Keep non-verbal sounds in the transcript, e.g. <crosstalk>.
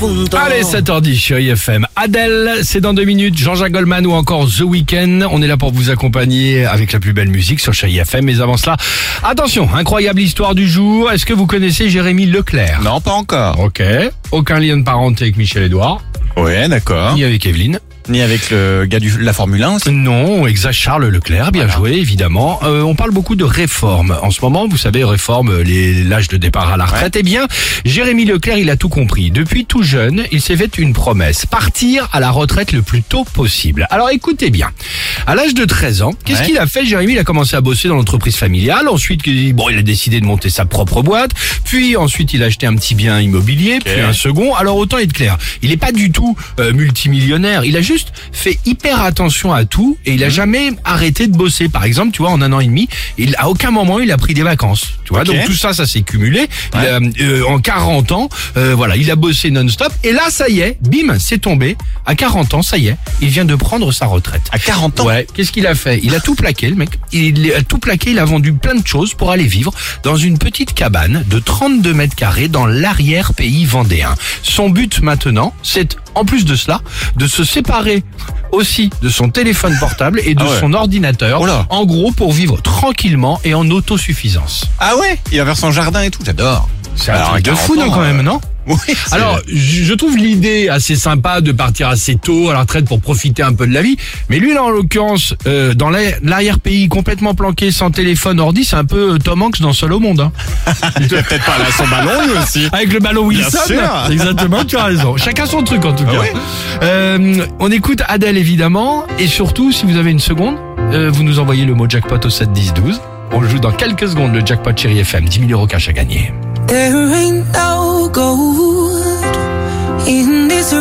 Allez, 7h10, chérie FM. Adèle, c'est dans deux minutes. Jean-Jacques Goldman ou encore The Weeknd. On est là pour vous accompagner avec la plus belle musique sur chérie FM. Mais avant cela, attention, incroyable histoire du jour. Est-ce que vous connaissez Jérémy Leclerc? Non, pas encore. Ok. Aucun lien de parenté avec Michel Edouard, Ouais, d'accord. ni avec Evelyne. Ni avec le gars de la Formule 1 aussi. Non, exact, Charles Leclerc, bien joué, évidemment. Euh, on parle beaucoup de réforme. En ce moment, vous savez, réforme l'âge de départ à la retraite. Eh bien, Jérémy Leclerc, il a tout compris. Depuis tout jeune, il s'est fait une promesse. Partir à la retraite le plus tôt possible. Alors écoutez bien. À l'âge de 13 ans, qu'est-ce Ouais. qu'il a fait, Jérémy? Il a commencé à bosser dans l'entreprise familiale. Ensuite, bon, il a décidé de monter sa propre boîte. Puis ensuite, il a acheté un petit bien immobilier, puis un second. Alors autant être clair, il n'est pas du tout euh, multimillionnaire. Il a juste fait hyper attention à tout et il a jamais arrêté de bosser. Par exemple, tu vois, en un an et demi, il à aucun moment il a pris des vacances. Tu vois, donc tout ça, ça s'est cumulé. A, euh, en 40 ans, euh, voilà, il a bossé non-stop. Et là, ça y est, bim, c'est tombé. À 40 ans, ça y est, il vient de prendre sa retraite. À 40 ans. Ouais, qu'est-ce qu'il a fait? Il a tout plaqué, le mec. Il a tout plaqué, il a vendu plein de choses pour aller vivre dans une petite cabane de 32 mètres carrés dans l'arrière-pays vendéen. Son but maintenant, c'est, en plus de cela, de se séparer aussi de son téléphone portable et de Ah ouais. son ordinateur. Oh. En gros, pour vivre tranquillement et en autosuffisance. Ah ouais Il va vers son jardin et tout, j'adore. C'est un truc de 40 fou, non, quand même, euh, non <laughs> Oui. alors, je trouve l'idée assez sympa de partir assez tôt à la retraite pour profiter un peu de la vie. Mais lui, là, en l'occurrence, euh, dans l'ar- l'arrière-pays, complètement planqué, sans téléphone, ordi, c'est un peu euh, Tom Hanks dans Seul au monde. Hein. <laughs> il va peut-être parler à son ballon lui aussi. Avec le ballon Wilson. sûr. <laughs> Exactement, tu as raison. Chacun son truc, en tout cas. Ah ouais Euh, on écoute Adèle, évidemment. Et surtout, si vous avez une seconde, euh, vous nous envoyez le mot jackpot au 7 10 12. On le joue dans quelques secondes le jackpot chéri FM, 10 000 euros cash à gagner. There ain't no gold in this